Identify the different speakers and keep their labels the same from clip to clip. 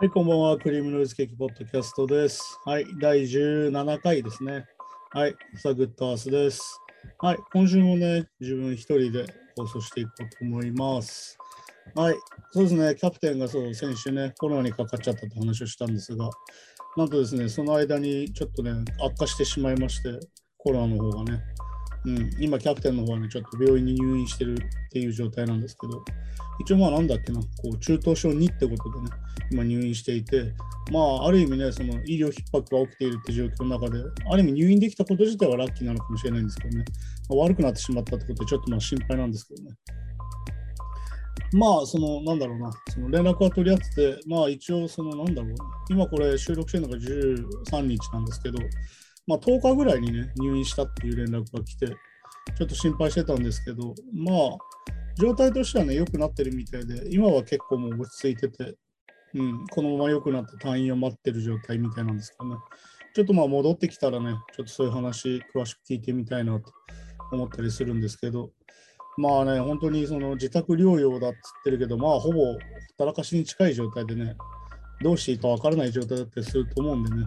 Speaker 1: はい、こんばんは。クリームノイズケーキポッドキャストです。はい、第17回ですね。はい、サグッドアースです。はい、今週もね、自分一人で放送していこうと思います。はい、そうですね、キャプテンがそう、先週ね、コロナにかかっちゃったって話をしたんですが、なんとですね、その間にちょっとね、悪化してしまいまして、コロナの方がね、うん、今、キャプテンの方は、ちょっと病院に入院してるっていう状態なんですけど、一応まあなんだっけな、こう中等症2ってことでね、今入院していて、まあある意味ね、その医療逼迫が起きているって状況の中で、ある意味入院できたこと自体はラッキーなのかもしれないんですけどね、まあ悪くなってしまったってことでちょっとまあ心配なんですけどね。まあ、その、なんだろうな、その連絡は取り合ってて、まあ一応、その、なんだろう、今これ収録してるのが13日なんですけど、まあ10日ぐらいにね、入院したっていう連絡が来て、ちょっと心配してたんですけど、まあ、状態としてはね、良くなってるみたいで、今は結構もう落ち着いてて、うん、このまま良くなって退院を待ってる状態みたいなんですけどね。ちょっとまあ戻ってきたらね、ちょっとそういう話詳しく聞いてみたいなと思ったりするんですけど、まあね、本当にその自宅療養だっつってるけど、まあほぼほったらかしに近い状態でね、どうしていいかわからない状態だったりすると思うんでね、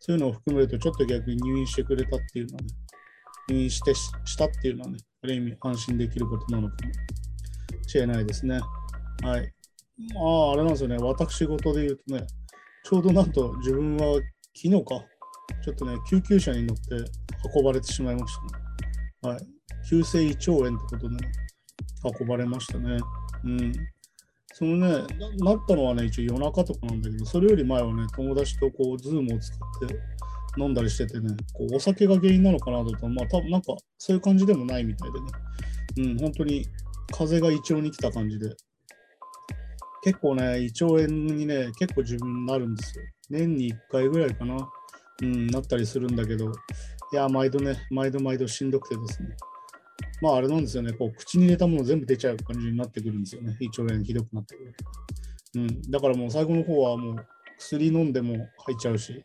Speaker 1: そういうのを含めるとちょっと逆に入院してくれたっていうのはね、入院してしたっていうのはね、ある意味安心できることなのかもしれないですね。はい。まあ、あれなんですよね、私事で言うとね、ちょうどなんと自分は昨日か、ちょっとね、救急車に乗って運ばれてしまいましたね。はい。急性胃腸炎ってことでね、運ばれましたね。うん。そのねな、ったのはね、一応夜中とかなんだけど、それより前はね、友達とこう、ズームを使って飲んだりしててね、こうお酒が原因なのかなと思ったら、まあ多分なんかそういう感じでもないみたいでね、うん、本当に風が胃腸に来た感じで、結構ね、胃腸炎にね、結構自分なるんですよ。年に1回ぐらいかな、うん、なったりするんだけど、いや、毎度ね、毎度毎度しんどくてですね。まああれなんですよね、こう口に入れたもの全部出ちゃう感じになってくるんですよね、胃腸炎ひどくなってくる。うん、だからもう最後の方はもう薬飲んでも入っちゃうし、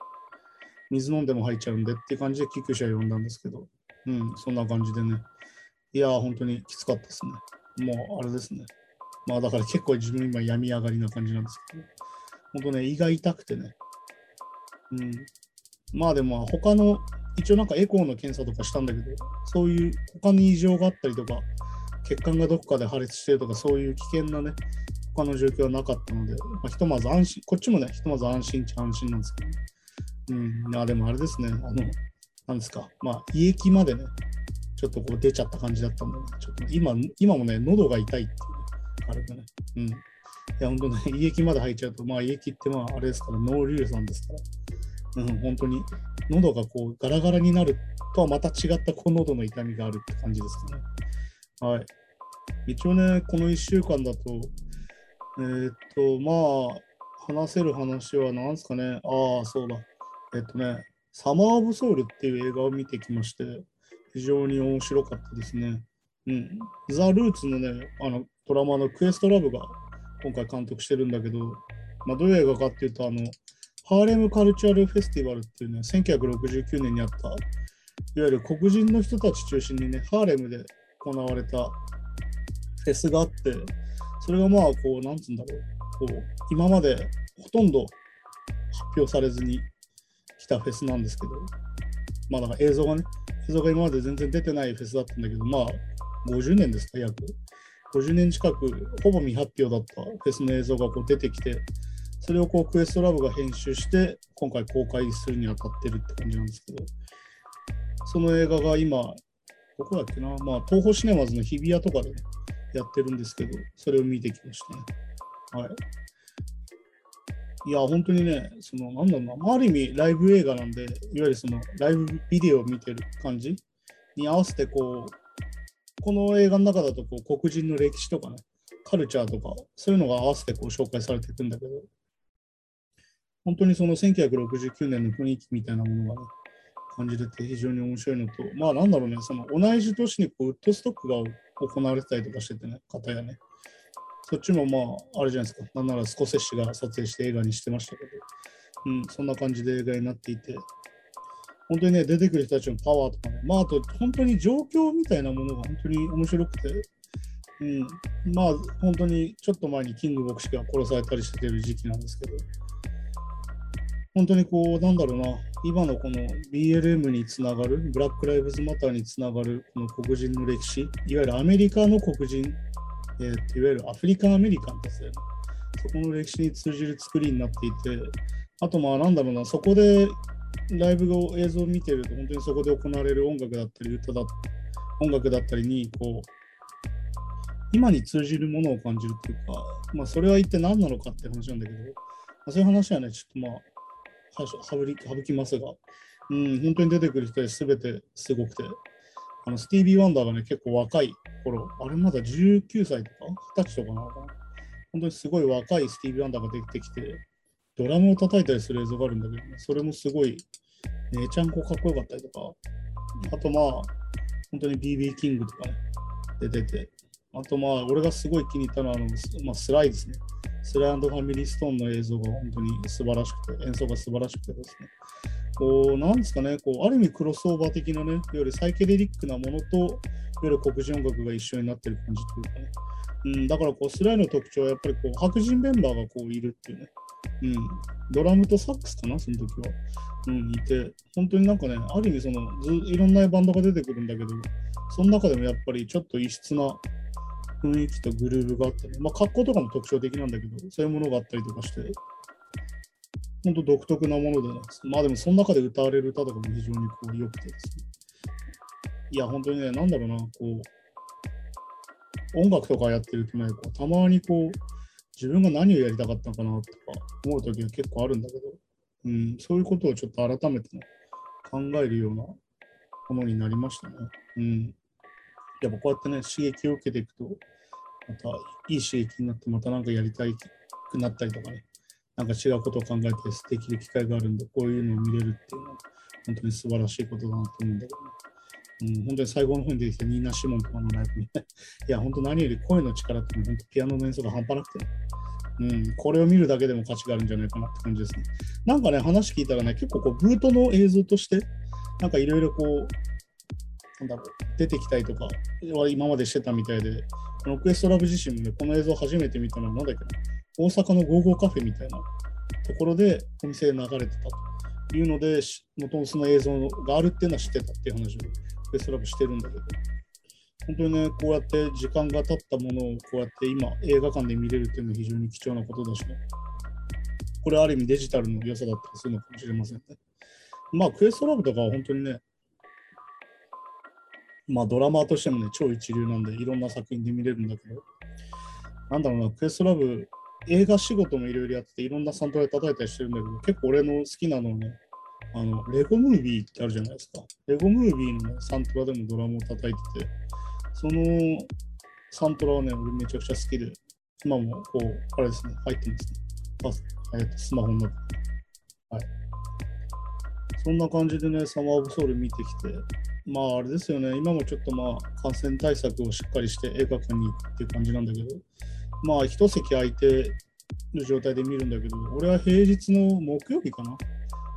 Speaker 1: 水飲んでも入っちゃうんでっていう感じで救急車呼んだんですけど、うん、そんな感じでね。いやー、本当にきつかったですね。もうあれですね。まあだから結構自分今病み上がりな感じなんですけど、本当ね、胃が痛くてね。うん。まあでも他の、一応なんかエコーの検査とかしたんだけど、そういう他に異常があったりとか、血管がどこかで破裂してるとか、そういう危険なね、他の状況はなかったので、まあ、ひとまず安心、こっちもね、ひとまず安心っちゃ安心なんですけど、ね、うん、いや、でもあれですね、あの、なんですか、まあ、胃液までね、ちょっとこう出ちゃった感じだったんで、ね、ちょっと今、今もね、喉が痛いっていう、ね、あれがね、うん。いや、本当ね、胃液まで入っちゃうと、まあ、胃液ってまあ、あれですから、脳硫酸ですから、うん、本当に、喉がこう、ガラガラになるとはまた違ったこう喉の痛みがあるって感じですかね。はい。一応ね、この1週間だと、えー、っと、まあ、話せる話は何ですかね。ああ、そうだ。えっとね、サマー・オブ・ソウルっていう映画を見てきまして、非常に面白かったですね。うん。ザ・ルーツのね、あの、ドラマのクエストラブが今回監督してるんだけど、まあ、どういう映画かっていうと、あの、ハーレム・カルチャル・フェスティバルっていうね、1969年にあった、いわゆる黒人の人たち中心にね、ハーレムで行われたフェスがあって、それがまあ、こう、なんつうんだろう、こう、今までほとんど発表されずに来たフェスなんですけど、まあ、だから映像がね、映像が今まで全然出てないフェスだったんだけど、まあ、50年ですか、約。50年近く、ほぼ未発表だったフェスの映像がこう出てきて、それをこうクエストラブが編集して、今回公開するにあたってるって感じなんですけど、その映画が今、どこだっけな、まあ、東宝シネマズの日比谷とかで、やってるんですけど、それを見てきましたね。はい。いや、本当にね、その、なんだろうな、あ、ある意味ライブ映画なんで、いわゆるその、ライブビデオを見てる感じに合わせて、こう、この映画の中だとこう黒人の歴史とかね、カルチャーとか、そういうのが合わせてこう紹介されていくんだけど、本当にその1969年の雰囲気みたいなものがね、感じれて非常に面白いのと、まあなんだろうね、その同じ年にこうウッドストックが行われてたりとかしててね、方やね。そっちもまあ、あれじゃないですか、なんならスコセッシが撮影して映画にしてましたけど、うん、そんな感じで映画になっていて、本当にね、出てくる人たちのパワーとかね、まあ、あと、本当に状況みたいなものが本当に面白くて、うん、まあ、本当にちょっと前にキング牧師が殺されたりしてる時期なんですけど、本当にこう、なんだろうな、今のこの BLM につながる、ブラック・ライブズ・マターにつながるこの黒人の歴史、いわゆるアメリカの黒人、えー、いわゆるアフリカン・アメリカンですよね。そこの歴史に通じる作りになっていて、あとまあなんだろうな、そこでライブの映像を見てると、本当にそこで行われる音楽だったり、歌だったり音楽だったりに、こう、今に通じるものを感じるっていうか、まあそれは一体何なのかって話なんだけど、まあ、そういう話はね、ちょっとまあ、省きますが、うん、本当に出てくる人は全てすごくて、あのスティービー・ワンダーがね、結構若い頃、あれまだ19歳とか、20歳とかなのかな？本当にすごい若いスティービー・ワンダーが出てきて、ドラムを叩いたりする映像があるんだけど、ね、それもすごい、めちゃんこかっこよかったりとか、あとまあ、本当に BB キングとかね、出てて、あとまあ、俺がすごい気に入ったのはあの、まあ、スライですね。スライファミリーストーンの映像が本当に素晴らしくて、演奏が素晴らしくてですね。こう、なんですかね、こう、ある意味クロスオーバー的なね、いわゆるサイケデリックなものと、いわゆる黒人音楽が一緒になってる感じというかね。うん、だからこう、スライの特徴はやっぱりこう、白人メンバーがこういるっていうね。うん、ドラムとサックスかな、その時は。うん、いて、本当になんかね、ある意味そのず、いろんなバンドが出てくるんだけど、その中でもやっぱりちょっと異質な雰囲気とグルーヴがあってね、まあ、格好とかも特徴的なんだけど、そういうものがあったりとかして、本当独特なものでね、まあでもその中で歌われる歌とかも非常にこう良くてですね。いや、本当にね、なんだろうな、こう、音楽とかやってるとね、こうたまにこう、自分が何をやりたかったのかなとか思う時は結構あるんだけど、うん、そういうことをちょっと改めて、ね、考えるようなものになりましたね。うん。やっぱこうやってね、刺激を受けていくと、またいい刺激になって、また何かやりたいくなったりとかね、なんか違うことを考えてできる機会があるんで、こういうのを見れるっていうのは、本当に素晴らしいことだなと思うんだけどね。うん、本当に最後の方に出てきたニーナ・シモンとかのライブに、ね、いや、本当何より声の力って本当ピアノの演奏が半端なくて、うん、これを見るだけでも価値があるんじゃないかなって感じですね。なんかね、話聞いたらね、結構こう、ブートの映像として、なんかいろいろこう、なんだ、出てきたりとかは今までしてたみたいで、このクエストラブ自身もね、この映像初めて見たのは、なんだっけな、大阪のゴーゴーカフェみたいなところでお店で流れてたというので、もともとその映像があるっていうのは知ってたっていう話をクエストラブしてるんだけど、本当にね、こうやって時間が経ったものをこうやって今映画館で見れるっていうのは非常に貴重なことだしね。これある意味デジタルの良さだったりするのかもしれませんね。まあ、クエストラブとかは本当にね、まあドラマーとしてもね、超一流なんで、いろんな作品で見れるんだけど、なんだろうな、クエストラブ、映画仕事もいろいろやってて、いろんなサントラで叩いたりしてるんだけど、結構俺の好きなのはね、あの、レゴムービーってあるじゃないですか。レゴムービーの、ね、サントラでもドラムを叩いてて、そのサントラはね、俺めちゃくちゃ好きで、今もこう、あれですね、入ってますね。スマホの中に。はい。そんな感じでね、サマーオブソウル見てきて、まああれですよね、今もちょっとまあ感染対策をしっかりして映画館に行っていう感じなんだけど、まあ一席空いてる状態で見るんだけど、俺は平日の木曜日かな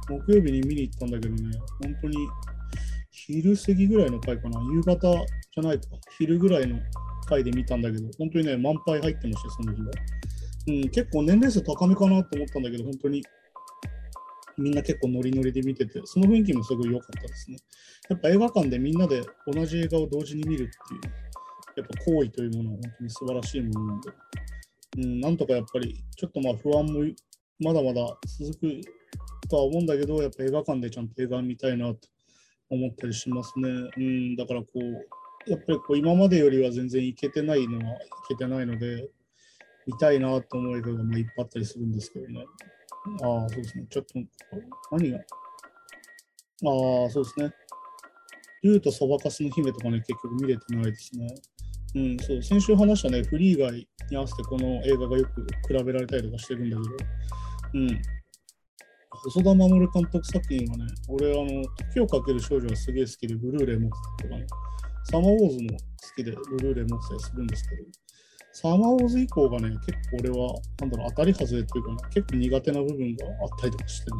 Speaker 1: 木曜日に見に行ったんだけどね、本当に昼過ぎぐらいの回かな、夕方じゃないか、昼ぐらいの回で見たんだけど、本当にね、満杯入ってました、その日は。うん、結構年齢層高めかなと思ったんだけど、本当にみんな結構ノリノリで見てて、その雰囲気もすごい良かったですね。やっぱ映画館でみんなで同じ映画を同時に見るっていう、やっぱ行為というものは本当に素晴らしいものなんで、うん、なんとかやっぱりちょっとまあ不安もまだまだ続くとは思うんだけど、やっぱ映画館でちゃんと映画見たいなと思ったりしますね。うん、だからこう、やっぱりこう今までよりは全然いけてないのはいけてないので、見たいなと思う映画がまあいっぱいあったりするんですけどね。ああ、そうですね。ちょっと、何が？ああ、そうですね。竜とそばかすの姫とかね、結局見れてないですね。うん、そう、先週話したね、フリー以外に合わせてこの映画がよく比べられたりとかしてるんだけど、うん。細田守監督作品はね、俺、あの、時をかける少女がすげえ好きで、ブルーレイ持ってたとかね、サマーウォーズも好きで、ブルーレイ持ってたりするんですけど、サマーウォーズ以降がね、結構俺は、なんだろう、当たり外れっていうか、ね、結構苦手な部分があったりとかしてね、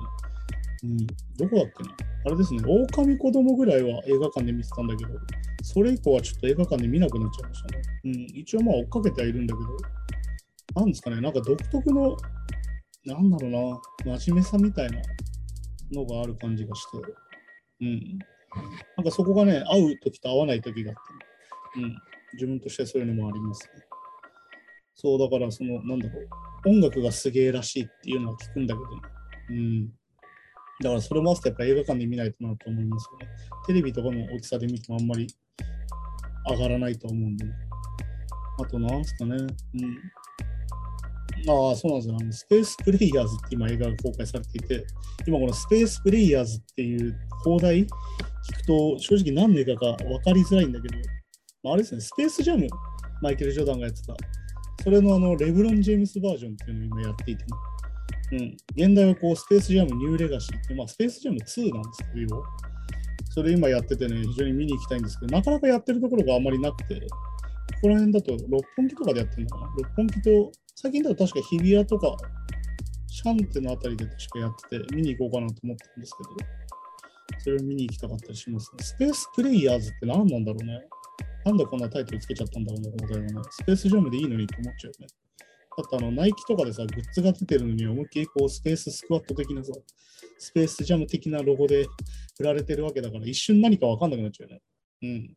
Speaker 1: うん、どこだっけなあれですね、狼子供ぐらいは映画館で見てたんだけど、それ以降はちょっと映画館で見なくなっちゃいましたね。うん、一応まあ追っかけてはいるんだけど、なんですかね、なんか独特の、なんだろうな、真面目さみたいなのがある感じがして、うん。なんかそこがね、合う時と合わない時があって、うん。自分としてそういうのもありますね。そう、だからその、なんだろう、音楽がすげえらしいっていうのは聞くんだけど、ね、うん。だからそれも合わせてやっぱ映画館で見ないとなと思いますよね。テレビとかの大きさで見てもあんまり上がらないと思うんで、ね。あとなんすかね。うん。ああ、そうなんですよ。あのスペースプレイヤーズって今映画が公開されていて、今このスペースプレイヤーズっていう放題聞くと正直何の映画か分かりづらいんだけど、まあ、あれですね、スペースジャム、マイケル・ジョーダンがやってた、それのあのレブロン・ジェームスバージョンっていうのを今やっていて、ね、うん、現代はこうスペースジャムニューレガシーって、まあ、スペースジャム2なんですけど、それ今やっててね、非常に見に行きたいんですけど、なかなかやってるところがあんまりなくて、ここら辺だと六本木とかでやってるのかな？六本木と、最近だと確か日比谷とか、シャンテのあたりで確かやってて、見に行こうかなと思ってるんですけど、それを見に行きたかったりしますね。スペースプレイヤーズって何なんだろうね？なんでこんなタイトルつけちゃったんだろうね、このね。スペースジャムでいいのにと思っちゃうよね。だってあの、ナイキとかでさ、グッズが出てるのに思いっきりこう、スペーススクワット的なさ、スペースジャム的なロゴで売られてるわけだから、一瞬何かわかんなくなっちゃうよね。うん。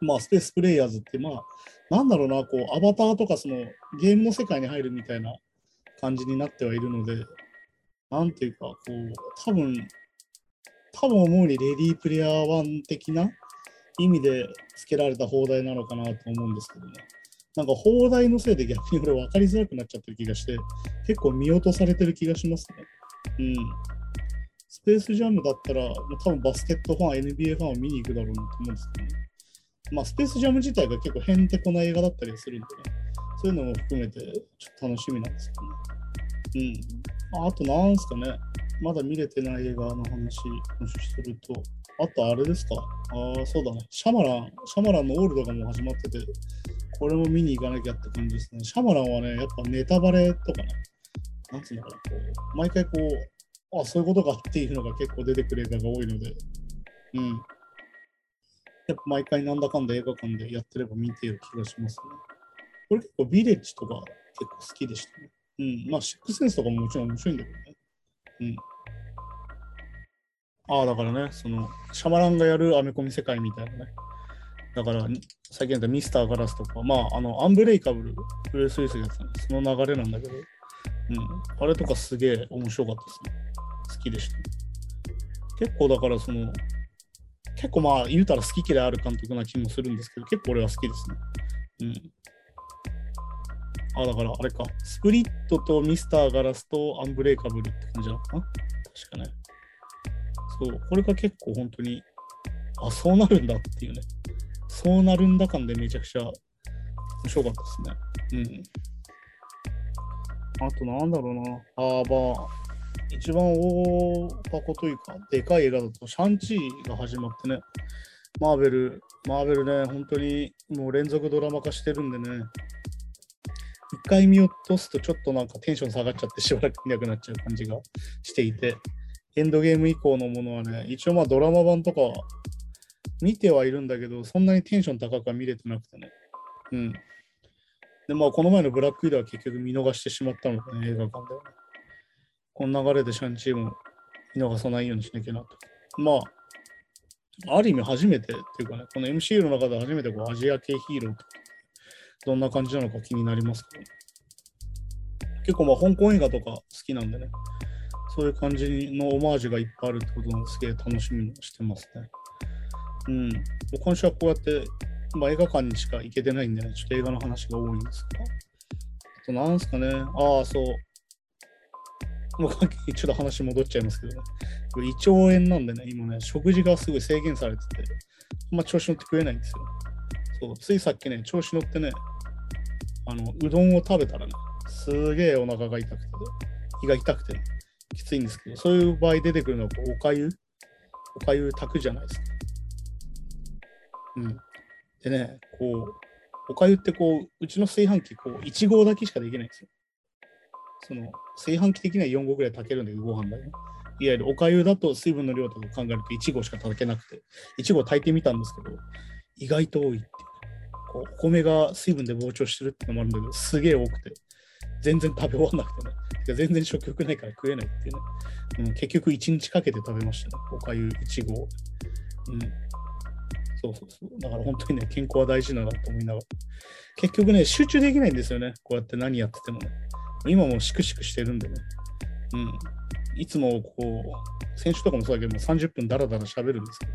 Speaker 1: まあ、スペースプレイヤーズって、まあ、なんだろうな、こう、アバターとかそのゲームの世界に入るみたいな感じになってはいるので、なんていうか、こう、多分、多分思うにレディープレイヤー1的な意味で付けられた放題なのかなと思うんですけどね。なんか放題のせいで逆に俺分かりづらくなっちゃってる気がして、結構見落とされてる気がしますね。うん。スペースジャムだったら、多分バスケットファン、NBA ファンを見に行くだろうなと思うんですけどね。まあ、スペースジャム自体が結構へんてこな映画だったりするんでね、そういうのも含めてちょっと楽しみなんですけどね。うん。あと、なんすかね、まだ見れてない映画の話、もしすると、あとあれですか、ああ、そうだね、シャマラン、シャマランのオールドがもう始まってて、これも見に行かなきゃって感じですね。シャマランはね、やっぱネタバレとかね、なんつうのかな、こう、毎回こう、あ、そういうことかっていうのが結構出てくる映画が多いので、うん。やっぱ毎回なんだかんだ映画館でやってれば見てる気がしますね。これ結構ビレッジとか結構好きでしたね。うん。まあ、シックセンスとかももちろん面白いんだけどね。うん。ああ、だからね、その、シャマランがやるアメコミ世界みたいなね。だから、最近だったミスターガラスとか、まあ、あの、アンブレイカブル、ブレース・ウィスがやつその流れなんだけど、うん。あれとかすげえ面白かったですね。好きでした、結構だからその、結構まあ言うたら好き嫌いある監督な気もするんですけど、結構俺は好きですね。うん。あ、だからあれか、スプリットとミスターガラスとアンブレイカブルって感じなのかな確かね。そう、これが結構本当に、あ、そうなるんだっていうね。そうなるんだ感でめちゃくちゃ面白かったですね。うん。あとなんだろうな。ああ、まあ、一番大箱というか、でかい映画だと、シャンチーが始まってね、マーベル、マーベルね、本当にもう連続ドラマ化してるんでね、一回見落とすとちょっとなんかテンション下がっちゃってしばらく見なくなっちゃう感じがしていて、エンドゲーム以降のものはね、一応まあドラマ版とか見てはいるんだけど、そんなにテンション高くは見れてなくてね。うん。で、まあこの前のブラックウィドは結局見逃してしまったので、ね、映画館では、ね。この流れでシャンチーム見逃さないようにしなきゃなと。まあ、ある意味初めてっていうかね、この MCU の中で初めてこうアジア系ヒーローとどんな感じなのか気になりますけど、結構まあ香港映画とか好きなんでね、そういう感じのオマージュがいっぱいあるってことなんですげえ楽しみにしてますね。うん。今週はこうやって、まあ、映画館にしか行けてないんでね、ちょっと映画の話が多いんですが。あと、なんすかね、ああ、そう。もうちょっと話戻っちゃいますけどね。胃腸炎なんでね、今ね、食事がすごい制限されてて、あんま調子乗って食えないんですよ。そう、ついさっきね、調子乗ってね、あの、うどんを食べたらね、すげえお腹が痛くて、胃が痛くて、ね、きついんですけど、そういう場合出てくるのはおかゆ？おかゆ炊くじゃないですか。うん。でね、こう、おかゆってこう、うちの炊飯器、こう、1合だけしかできないんですよ。その、炊飯器的には4合ぐらい炊けるんだけど、ご飯だよ、ね。いわゆるおかゆだと水分の量とか考えると1合しか炊けなくて、1合炊いてみたんですけど、意外と多いっていう。こうお米が水分で膨張してるってのもあるんだけど、すげえ多くて、全然食べ終わんなくてね。全然食欲ないから食えないっていうね。うん、結局1日かけて食べましたね。おかゆ1合。うん。そうそうそう。だから本当にね、健康は大事だなと思いながら。結局ね、集中できないんですよね。こうやって何やっててもね。今もシクシクしてるんでね。うん。いつもこう、選手とかもそうだけども30分ダラダラ喋るんですけど、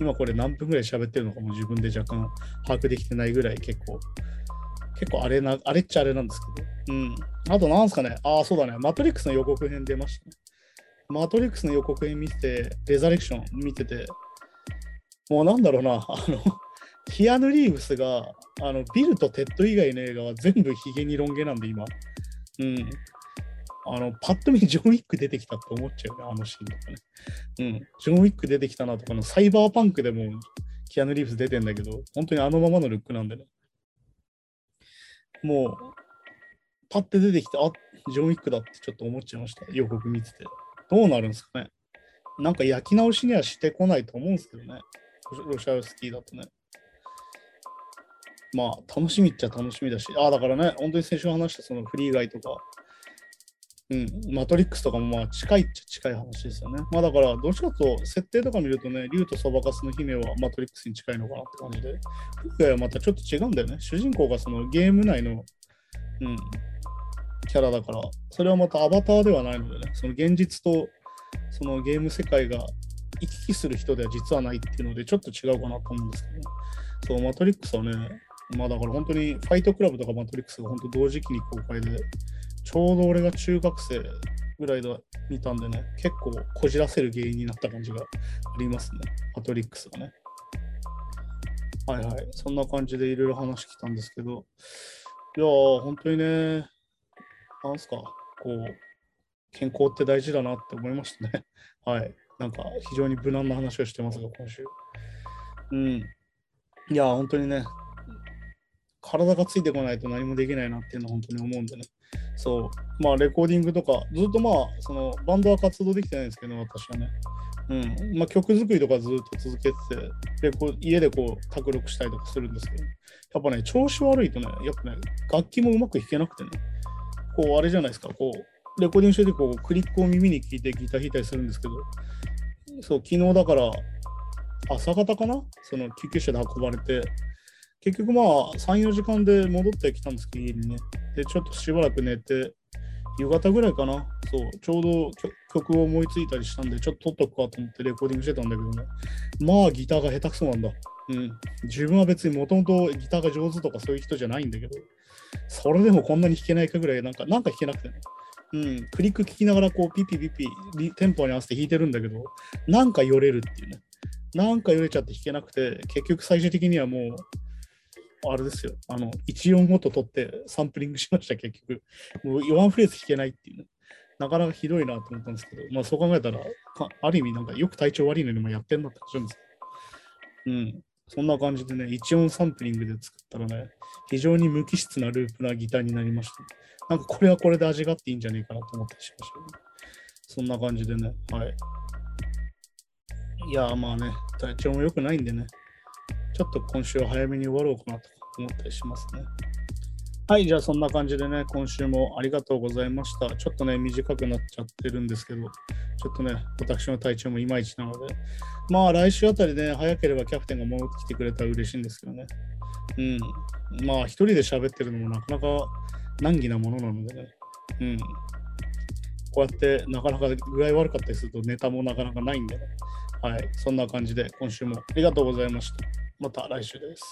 Speaker 1: 今これ何分ぐらい喋ってるのかも自分で若干把握できてないぐらい結構、結構あれな、あれっちゃあれなんですけど。うん。あとなんすかね、ああ、そうだね、マトリックスの予告編出ましたね。マトリックスの予告編見てて、レザレクション見てて、もうなんだろうな、あの、キアヌ・リーブスが、あの、ビルとテッド以外の映画は全部ヒゲにロン毛なんで、今。うん。あの、パッと見ジョン・ウィック出てきたって思っちゃうね、あのシーンとかね。うん。ジョン・ウィック出てきたなとかの、サイバーパンクでもキアヌ・リーブス出てんだけど、本当にあのままのルックなんでね。もう、パッて出てきて、あジョン・ウィックだってちょっと思っちゃいました。予告見てて。どうなるんですかね。なんか焼き直しにはしてこないと思うんですけどね。ロシアスキーだとね。まあ、楽しみっちゃ楽しみだし、ああ、だからね、本当に先週話したそのフリーガイとか、うん、マトリックスとかもまあ近いっちゃ近い話ですよね。まあだから、どっちかとと、設定とか見るとね、竜とそばかすの姫はマトリックスに近いのかなって感じで、フリーガイはまたちょっと違うんだよね。主人公がそのゲーム内の、うん、キャラだから、それはまたアバターではないのでね、その現実とそのゲーム世界が行き来する人では実はないっていうので、ちょっと違うかなと思うんですけど、ね、そう、マトリックスはね、まあだから本当にファイトクラブとかマトリックスが本当同時期に公開で、ちょうど俺が中学生ぐらいで見たんでね、結構こじらせる原因になった感じがありますね、マトリックスがね。はいはい、そんな感じでいろいろ話来たんですけど、いやー、本当にね、なんすか、こう、健康って大事だなって思いましたね。はい。なんか非常に無難な話をしてますが、今週。うん。いや、本当にね、体がついてこないと何もできないなっていうのは本当に思うんでね。そう。まあ、レコーディングとか、ずっとまあ、その、バンドは活動できてないんですけど、私はね。うん。まあ、曲作りとかずっと続けてて、でこう家でこう、卓録したりとかするんですけど、やっぱね、調子悪いとね、やっぱね、楽器もうまく弾けなくてね、こう、あれじゃないですか、こう、レコーディングしてて、こう、クリックを耳に聞いてギター弾いたりするんですけど、そう、昨日だから、朝方かな？その救急車で運ばれて、結局まあ、3、4時間で戻ってきたんですけど、家にね。で、ちょっとしばらく寝て、夕方ぐらいかな。そう、ちょうど曲を思いついたりしたんで、ちょっと撮っとくかと思ってレコーディングしてたんだけどね。まあ、ギターが下手くそなんだ。うん。自分は別にもともとギターが上手とかそういう人じゃないんだけど、それでもこんなに弾けないかぐらい、なんか、なんか弾けなくてね。うん、クリック聞きながらこうピピピピテンポに合わせて弾いてるんだけど、なんかよれるっていうね。なんかよれちゃって弾けなくて、結局最終的にはもう、あれですよ、あの、1音ごと取ってサンプリングしました、結局。もうワンフレーズ弾けないっていうね。なかなかひどいなと思ったんですけど、まあそう考えたら、ある意味なんかよく体調悪いのにもやってんなって感じですうん。そんな感じでね、1音サンプリングで作ったらね、非常に無機質なループなギターになりました、なんかこれはこれで味があっていいんじゃないかなと思ったりしました、ね、そんな感じでね、はい。いやまあね、体調も良くないんでね、ちょっと今週は早めに終わろうかなと思ったりしますね。はい、じゃあそんな感じでね、今週もありがとうございました。ちょっとね、短くなっちゃってるんですけど、ちょっとね、私の体調もいまいちなので、まあ来週あたりね、早ければキャプテンが戻ってきてくれたら嬉しいんですけどね。うん。まあ一人で喋ってるのもなかなか難儀なものなのでね。うん。こうやってなかなか具合悪かったりするとネタもなかなかないんでね。はい。そんな感じで今週もありがとうございました。また来週です。